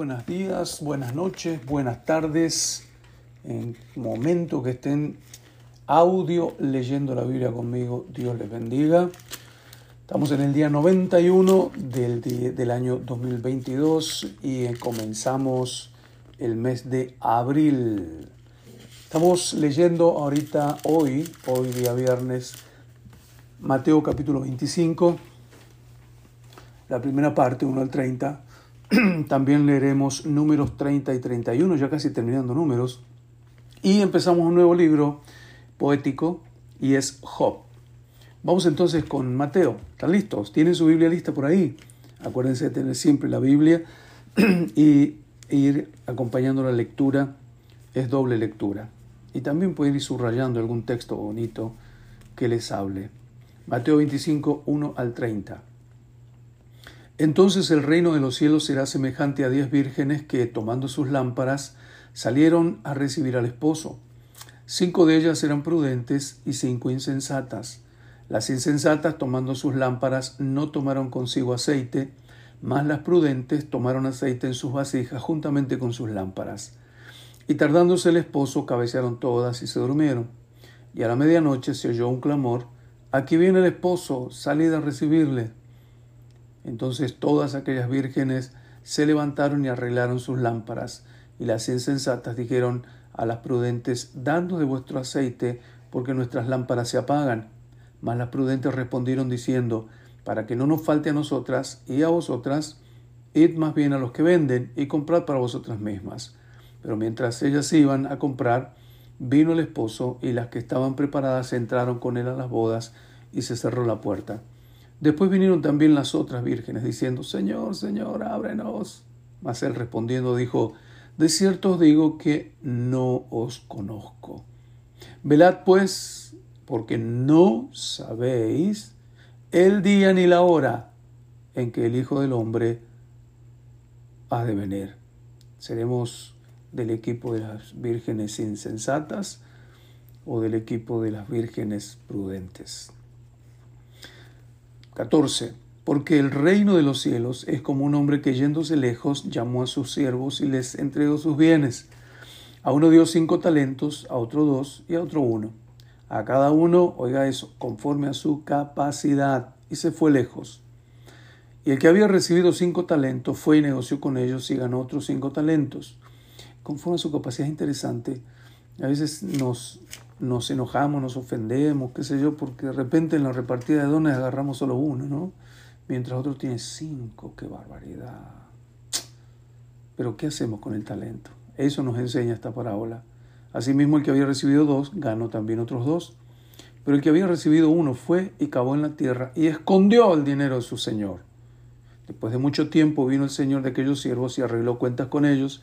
buenos días, buenas noches, buenas tardes. En momento que estén audio leyendo la Biblia conmigo, Dios les bendiga. Estamos en el día 91 del, del año 2022 y comenzamos el mes de abril. Estamos leyendo ahorita, hoy, hoy día viernes, Mateo capítulo 25, la primera parte, 1 al 30 También leeremos números 30 y 31, ya casi terminando números. Y empezamos un nuevo libro poético y es Job. Vamos entonces con Mateo. ¿Están listos? ¿Tienen su Biblia lista por ahí? Acuérdense de tener siempre la Biblia y ir acompañando la lectura. Es doble lectura. Y también pueden ir subrayando algún texto bonito que les hable. Mateo 25, 1 al 30. Entonces el reino de los cielos será semejante a diez vírgenes que, tomando sus lámparas, salieron a recibir al esposo. Cinco de ellas eran prudentes y cinco insensatas. Las insensatas, tomando sus lámparas, no tomaron consigo aceite, mas las prudentes tomaron aceite en sus vasijas juntamente con sus lámparas. Y tardándose el esposo, cabecearon todas y se durmieron. Y a la medianoche se oyó un clamor, Aquí viene el esposo, salid a recibirle. Entonces todas aquellas vírgenes se levantaron y arreglaron sus lámparas, y las insensatas dijeron a las prudentes, Dando de vuestro aceite, porque nuestras lámparas se apagan. Mas las prudentes respondieron diciendo, Para que no nos falte a nosotras y a vosotras, id más bien a los que venden y comprad para vosotras mismas. Pero mientras ellas iban a comprar, vino el esposo, y las que estaban preparadas entraron con él a las bodas, y se cerró la puerta. Después vinieron también las otras vírgenes, diciendo, Señor, Señor, ábrenos. Mas él respondiendo dijo, De cierto os digo que no os conozco. Velad pues, porque no sabéis el día ni la hora en que el Hijo del Hombre ha de venir. Seremos del equipo de las vírgenes insensatas o del equipo de las vírgenes prudentes. 14. Porque el reino de los cielos es como un hombre que yéndose lejos llamó a sus siervos y les entregó sus bienes. A uno dio cinco talentos, a otro dos y a otro uno. A cada uno, oiga eso, conforme a su capacidad, y se fue lejos. Y el que había recibido cinco talentos fue y negoció con ellos y ganó otros cinco talentos. Conforme a su capacidad interesante, a veces nos nos enojamos, nos ofendemos, qué sé yo, porque de repente en la repartida de dones agarramos solo uno, ¿no? Mientras otro tiene cinco, qué barbaridad. Pero ¿qué hacemos con el talento? Eso nos enseña esta parábola. Asimismo, el que había recibido dos, ganó también otros dos. Pero el que había recibido uno fue y cavó en la tierra y escondió el dinero de su señor. Después de mucho tiempo vino el señor de aquellos siervos y arregló cuentas con ellos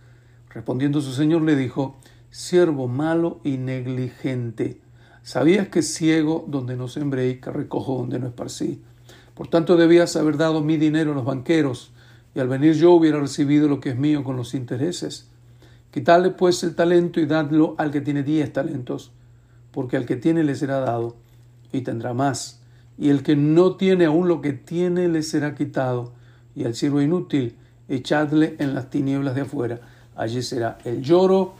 Respondiendo su señor le dijo, siervo malo y negligente, ¿sabías que ciego donde no sembré y que recojo donde no esparcí? Por tanto debías haber dado mi dinero a los banqueros, y al venir yo hubiera recibido lo que es mío con los intereses. Quitadle pues el talento y dadlo al que tiene diez talentos, porque al que tiene le será dado, y tendrá más, y el que no tiene aún lo que tiene le será quitado, y al siervo inútil echadle en las tinieblas de afuera Allí será el lloro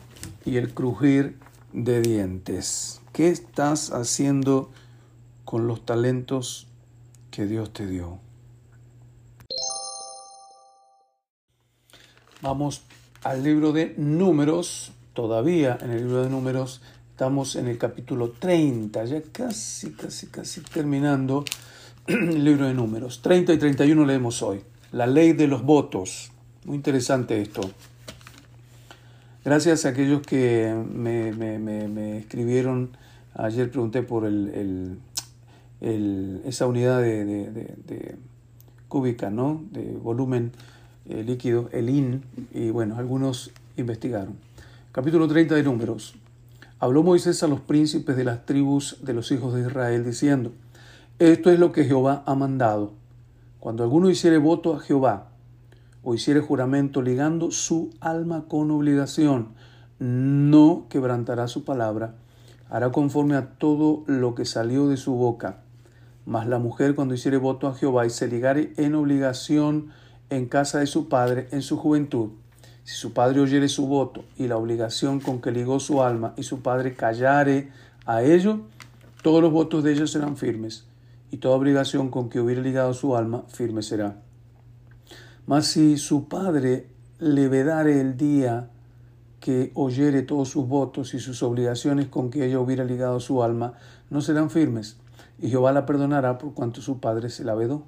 y el crujir de dientes. ¿Qué estás haciendo con los talentos que Dios te dio? Vamos al libro de números, todavía en el libro de números, estamos en el capítulo 30, ya casi, casi, casi terminando el libro de números. 30 y 31 leemos hoy. La ley de los votos. Muy interesante esto. Gracias a aquellos que me, escribieron, ayer pregunté por el, esa unidad de, cúbica, ¿no? de volumen eh, líquido, el IN, y bueno, algunos investigaron. Capítulo 30 de Números. Habló Moisés a los príncipes de las tribus de los hijos de Israel, diciendo, Esto es lo que Jehová ha mandado. Cuando alguno hiciere voto a Jehová, o hiciere juramento ligando su alma con obligación, no quebrantará su palabra, hará conforme a todo lo que salió de su boca. Mas la mujer cuando hiciere voto a Jehová y se ligare en obligación en casa de su padre en su juventud, si su padre oyere su voto y la obligación con que ligó su alma y su padre callare a ello, todos los votos de ellos serán firmes, y toda obligación con que hubiere ligado su alma firme será. Mas si su padre le vedare el día que oyere todos sus votos y sus obligaciones con que ella hubiera ligado su alma, no serán firmes, y Jehová la perdonará por cuanto su padre se la vedó.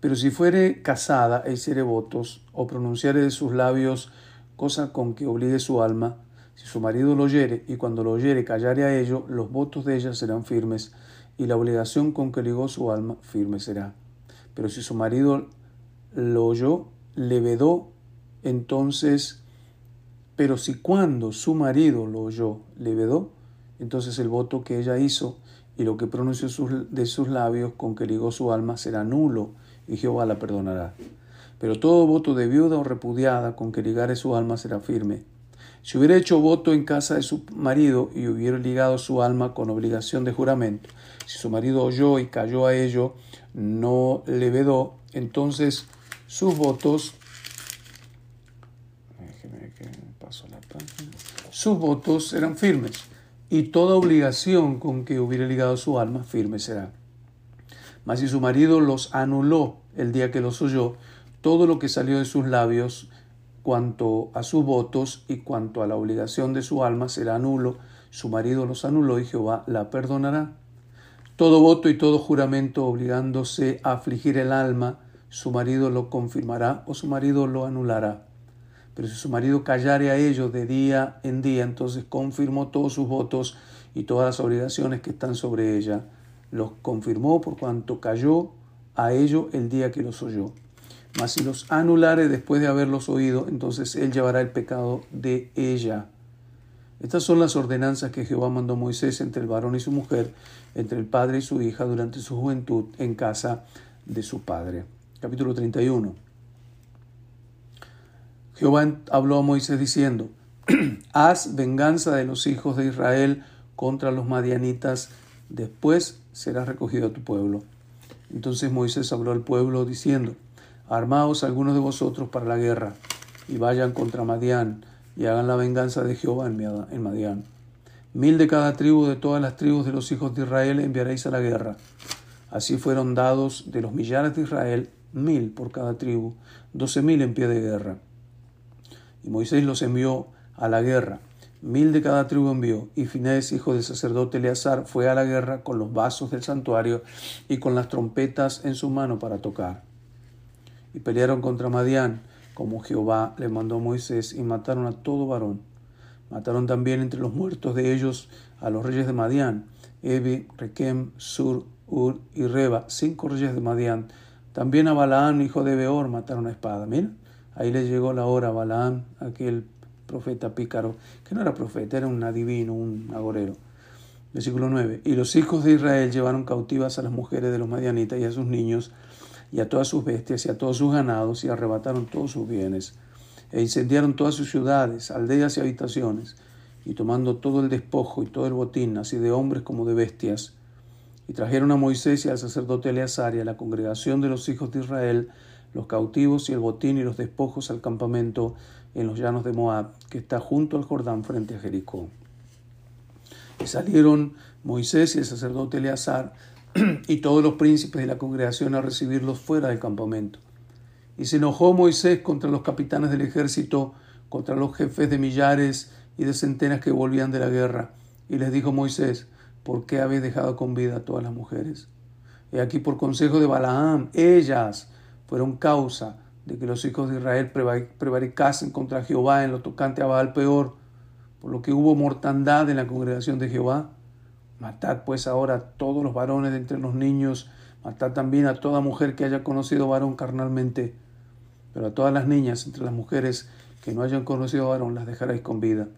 Pero si fuere casada e hiciere votos, o pronunciare de sus labios cosa con que obligue su alma, si su marido lo oyere, y cuando lo oyere callare a ello, los votos de ella serán firmes, y la obligación con que ligó su alma firme será. Pero si su marido lo oyó, le vedó, entonces, pero si cuando su marido lo oyó, le vedó, entonces el voto que ella hizo y lo que pronunció de sus labios con que ligó su alma será nulo, y Jehová la perdonará. Pero todo voto de viuda o repudiada con que ligare su alma será firme. Si hubiera hecho voto en casa de su marido y hubiera ligado su alma con obligación de juramento, si su marido oyó y cayó a ello, no le vedó, entonces sus votos, sus votos eran firmes, y toda obligación con que hubiera ligado su alma firme será. Mas si su marido los anuló el día que los oyó, todo lo que salió de sus labios cuanto a sus votos y cuanto a la obligación de su alma será nulo, su marido los anuló y Jehová la perdonará. Todo voto y todo juramento obligándose a afligir el alma, su marido lo confirmará o su marido lo anulará. Pero si su marido callare a ellos de día en día, entonces confirmó todos sus votos y todas las obligaciones que están sobre ella. Los confirmó por cuanto cayó a ello el día que los oyó. Mas si los anulare después de haberlos oído, entonces él llevará el pecado de ella. Estas son las ordenanzas que Jehová mandó a Moisés entre el varón y su mujer, entre el padre y su hija durante su juventud en casa de su padre capítulo 31. Jehová habló a Moisés diciendo, Haz venganza de los hijos de Israel contra los madianitas, después serás recogido a tu pueblo. Entonces Moisés habló al pueblo diciendo, Armaos algunos de vosotros para la guerra, y vayan contra Madián, y hagan la venganza de Jehová en Madián. Mil de cada tribu de todas las tribus de los hijos de Israel enviaréis a la guerra. Así fueron dados de los millares de Israel mil por cada tribu, doce mil en pie de guerra. Y Moisés los envió a la guerra, mil de cada tribu envió, y Finés, hijo del sacerdote Eleazar, fue a la guerra con los vasos del santuario y con las trompetas en su mano para tocar. Y pelearon contra Madián, como Jehová le mandó a Moisés, y mataron a todo varón. Mataron también entre los muertos de ellos a los reyes de Madián, Evi, Requem, Sur, Ur y Reba, cinco reyes de Madián, también a Balaam, hijo de Beor, mataron a espada. Miren, ahí le llegó la hora a Balaam, aquel profeta pícaro, que no era profeta, era un adivino, un agorero. Versículo 9. Y los hijos de Israel llevaron cautivas a las mujeres de los madianitas y a sus niños, y a todas sus bestias, y a todos sus ganados, y arrebataron todos sus bienes, e incendiaron todas sus ciudades, aldeas y habitaciones, y tomando todo el despojo y todo el botín, así de hombres como de bestias, y trajeron a Moisés y al sacerdote Eleazar y a la congregación de los hijos de Israel los cautivos y el botín y los despojos al campamento en los llanos de Moab, que está junto al Jordán frente a Jericó. Y salieron Moisés y el sacerdote Eleazar y todos los príncipes de la congregación a recibirlos fuera del campamento. Y se enojó Moisés contra los capitanes del ejército contra los jefes de millares y de centenas que volvían de la guerra. Y les dijo Moisés, ¿por qué habéis dejado con vida a todas las mujeres? Y aquí por consejo de Balaam, ellas fueron causa de que los hijos de Israel prevaricasen contra Jehová en lo tocante a Baal peor, por lo que hubo mortandad en la congregación de Jehová. Matad pues ahora a todos los varones de entre los niños, matad también a toda mujer que haya conocido varón carnalmente, pero a todas las niñas entre las mujeres que no hayan conocido varón las dejaréis con vida.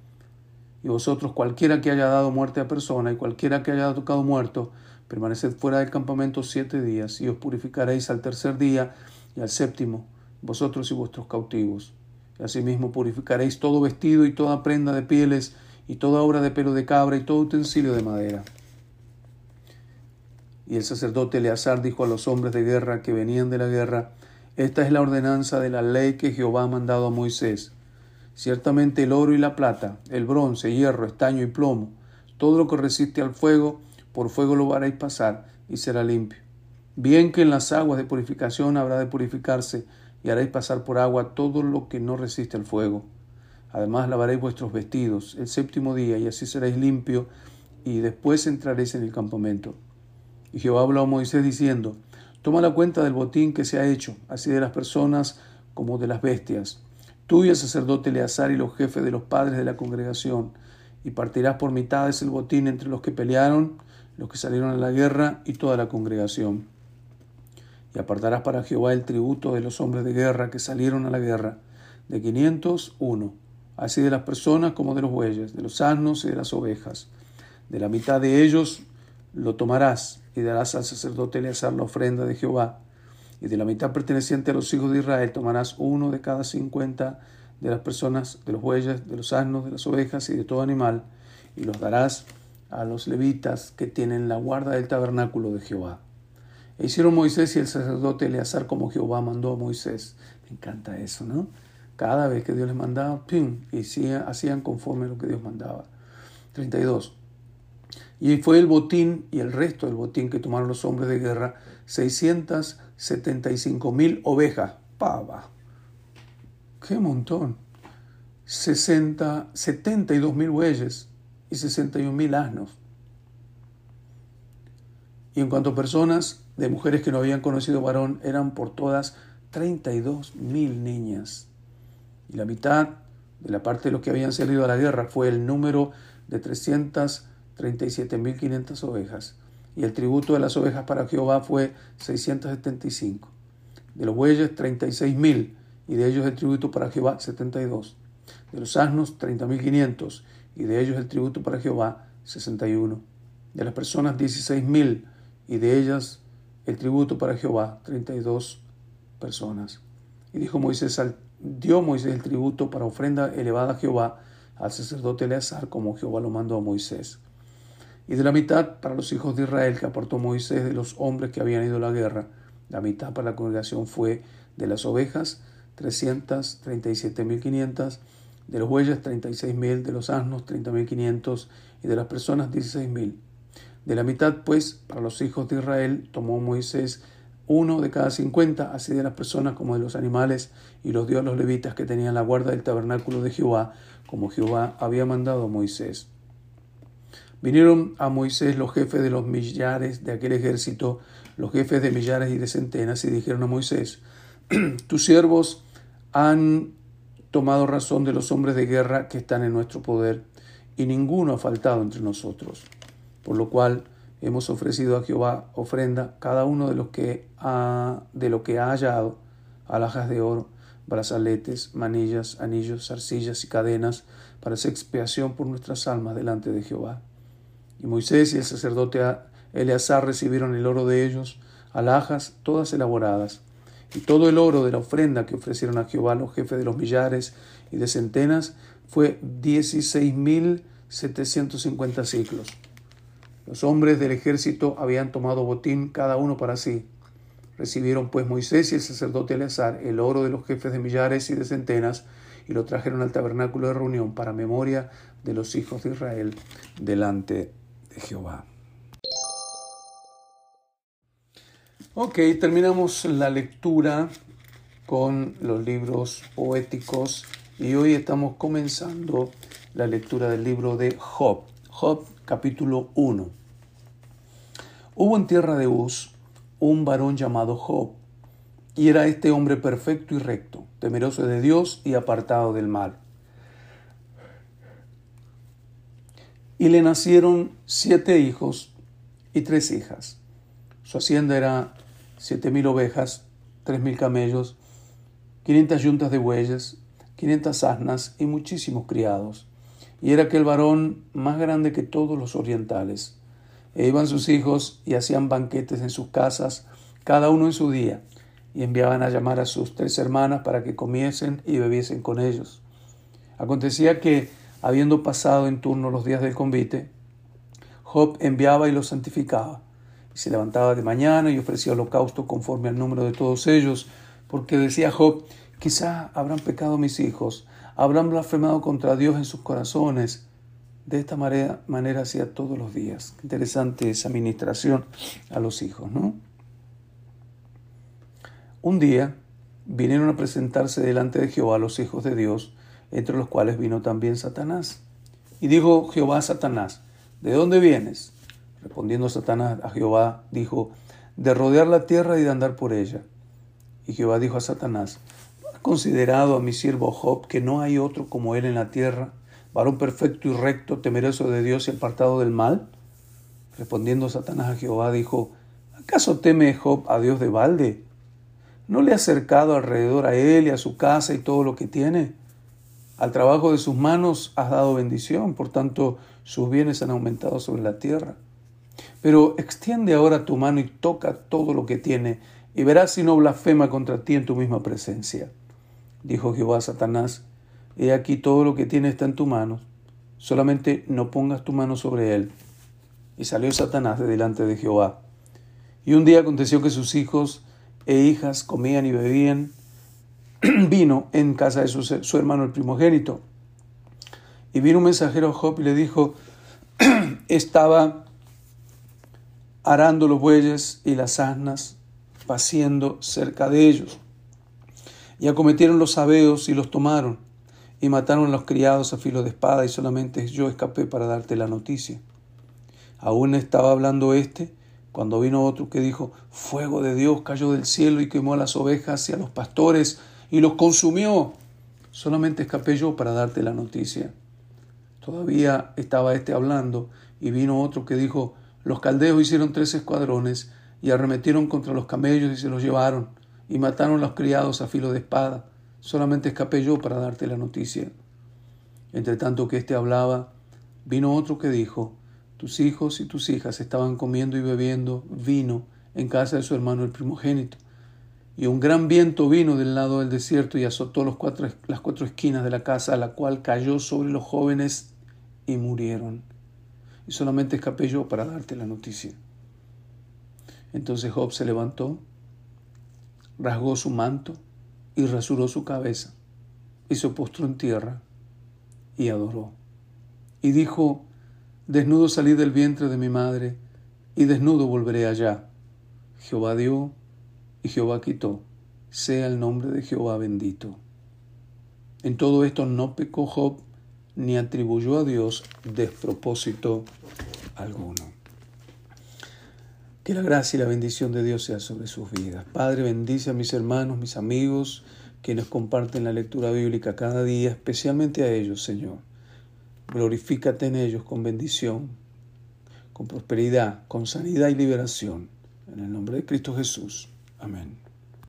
Y vosotros, cualquiera que haya dado muerte a persona y cualquiera que haya tocado muerto, permaneced fuera del campamento siete días y os purificaréis al tercer día y al séptimo, vosotros y vuestros cautivos. Y asimismo purificaréis todo vestido y toda prenda de pieles y toda obra de pelo de cabra y todo utensilio de madera. Y el sacerdote Eleazar dijo a los hombres de guerra que venían de la guerra, Esta es la ordenanza de la ley que Jehová ha mandado a Moisés Ciertamente el oro y la plata, el bronce, hierro, estaño y plomo, todo lo que resiste al fuego, por fuego lo haréis pasar y será limpio. Bien que en las aguas de purificación habrá de purificarse y haréis pasar por agua todo lo que no resiste al fuego. Además lavaréis vuestros vestidos el séptimo día y así seréis limpio y después entraréis en el campamento. Y Jehová habló a Moisés diciendo, Toma la cuenta del botín que se ha hecho, así de las personas como de las bestias tú y el sacerdote Eleazar y los jefes de los padres de la congregación, y partirás por mitades el botín entre los que pelearon, los que salieron a la guerra y toda la congregación. Y apartarás para Jehová el tributo de los hombres de guerra que salieron a la guerra, de quinientos uno, así de las personas como de los bueyes, de los asnos y de las ovejas. De la mitad de ellos lo tomarás y darás al sacerdote Eleazar la ofrenda de Jehová y de la mitad perteneciente a los hijos de Israel tomarás uno de cada cincuenta de las personas, de los bueyes, de los asnos, de las ovejas y de todo animal, y los darás a los levitas que tienen la guarda del tabernáculo de Jehová. E hicieron Moisés y el sacerdote Eleazar como Jehová mandó a Moisés. Me encanta eso, ¿no? Cada vez que Dios les mandaba, ¡pim! y hacían conforme a lo que Dios mandaba. 32. Y fue el botín y el resto del botín que tomaron los hombres de guerra, 675 mil ovejas. Pava. ¡Qué montón! 60, 72 mil bueyes y 61 mil asnos. Y en cuanto a personas de mujeres que no habían conocido varón, eran por todas 32 mil niñas. Y la mitad de la parte de los que habían salido a la guerra fue el número de 300 37.500 ovejas, y el tributo de las ovejas para Jehová fue 675. De los bueyes, 36.000, y de ellos el tributo para Jehová, 72. De los asnos, 30.500, y de ellos el tributo para Jehová, 61. De las personas, 16.000, y de ellas el tributo para Jehová, 32 personas. Y dijo Moisés, dio Moisés el tributo para ofrenda elevada a Jehová al sacerdote Eleazar, como Jehová lo mandó a Moisés y de la mitad para los hijos de Israel que aportó Moisés de los hombres que habían ido a la guerra. La mitad para la congregación fue de las ovejas, 337.500, de los bueyes, 36.000, de los asnos, 30.500, y de las personas, 16.000. De la mitad, pues, para los hijos de Israel tomó Moisés uno de cada cincuenta, así de las personas como de los animales, y los dio a los levitas que tenían la guarda del tabernáculo de Jehová, como Jehová había mandado a Moisés. Vinieron a Moisés los jefes de los millares de aquel ejército, los jefes de millares y de centenas, y dijeron a Moisés, tus siervos han tomado razón de los hombres de guerra que están en nuestro poder, y ninguno ha faltado entre nosotros. Por lo cual hemos ofrecido a Jehová ofrenda cada uno de los que ha, de lo que ha hallado, alhajas de oro, brazaletes, manillas, anillos, arcillas y cadenas, para hacer expiación por nuestras almas delante de Jehová. Y Moisés y el sacerdote Eleazar recibieron el oro de ellos, alhajas todas elaboradas, y todo el oro de la ofrenda que ofrecieron a Jehová los jefes de los millares y de centenas fue dieciséis mil setecientos ciclos. Los hombres del ejército habían tomado botín cada uno para sí. Recibieron pues Moisés y el sacerdote Eleazar el oro de los jefes de millares y de centenas, y lo trajeron al tabernáculo de reunión para memoria de los hijos de Israel delante Jehová. Ok, terminamos la lectura con los libros poéticos y hoy estamos comenzando la lectura del libro de Job. Job capítulo 1. Hubo en tierra de Uz un varón llamado Job, y era este hombre perfecto y recto, temeroso de Dios y apartado del mal. Y le nacieron siete hijos y tres hijas. Su hacienda era siete mil ovejas, tres mil camellos, quinientas yuntas de bueyes, quinientas asnas y muchísimos criados. Y era aquel varón más grande que todos los orientales. E iban sus hijos y hacían banquetes en sus casas, cada uno en su día, y enviaban a llamar a sus tres hermanas para que comiesen y bebiesen con ellos. Acontecía que, habiendo pasado en turno los días del convite, Job enviaba y los santificaba, y se levantaba de mañana y ofrecía holocausto conforme al número de todos ellos, porque decía Job, quizá habrán pecado mis hijos, habrán blasfemado contra Dios en sus corazones. De esta manera, manera hacía todos los días. interesante esa administración a los hijos, ¿no? Un día vinieron a presentarse delante de Jehová los hijos de Dios, entre los cuales vino también Satanás. Y dijo Jehová a Satanás, ¿de dónde vienes? Respondiendo Satanás a Jehová, dijo, de rodear la tierra y de andar por ella. Y Jehová dijo a Satanás, ¿has considerado a mi siervo Job que no hay otro como él en la tierra, varón perfecto y recto, temeroso de Dios y apartado del mal? Respondiendo Satanás a Jehová, dijo, ¿acaso teme Job a Dios de balde? ¿No le ha acercado alrededor a él y a su casa y todo lo que tiene? Al trabajo de sus manos has dado bendición, por tanto sus bienes han aumentado sobre la tierra. Pero extiende ahora tu mano y toca todo lo que tiene, y verás si no blasfema contra ti en tu misma presencia. Dijo Jehová a Satanás, He aquí todo lo que tiene está en tu mano, solamente no pongas tu mano sobre él. Y salió Satanás de delante de Jehová. Y un día aconteció que sus hijos e hijas comían y bebían vino en casa de su, hermano el primogénito. Y vino un mensajero a Job y le dijo, estaba arando los bueyes y las asnas, paciendo cerca de ellos. Y acometieron los sabeos y los tomaron, y mataron a los criados a filo de espada, y solamente yo escapé para darte la noticia. Aún estaba hablando éste, cuando vino otro que dijo, fuego de Dios cayó del cielo y quemó a las ovejas y a los pastores y los consumió. Solamente escapé yo para darte la noticia. Todavía estaba este hablando y vino otro que dijo, los caldeos hicieron tres escuadrones y arremetieron contra los camellos y se los llevaron y mataron a los criados a filo de espada. Solamente escapé yo para darte la noticia. Entre tanto que éste hablaba, vino otro que dijo, tus hijos y tus hijas estaban comiendo y bebiendo vino en casa de su hermano el primogénito. Y un gran viento vino del lado del desierto y azotó las cuatro esquinas de la casa, a la cual cayó sobre los jóvenes y murieron. Y solamente escapé yo para darte la noticia. Entonces Job se levantó, rasgó su manto y rasuró su cabeza, y se postró en tierra y adoró. Y dijo, Desnudo salí del vientre de mi madre, y desnudo volveré allá. Jehová dio, y Jehová quitó. Sea el nombre de Jehová bendito. En todo esto no pecó Job, ni atribuyó a Dios despropósito alguno. Que la gracia y la bendición de Dios sea sobre sus vidas. Padre, bendice a mis hermanos, mis amigos, quienes comparten la lectura bíblica cada día, especialmente a ellos, Señor. Glorifícate en ellos con bendición, con prosperidad, con sanidad y liberación. En el nombre de Cristo Jesús. Amen.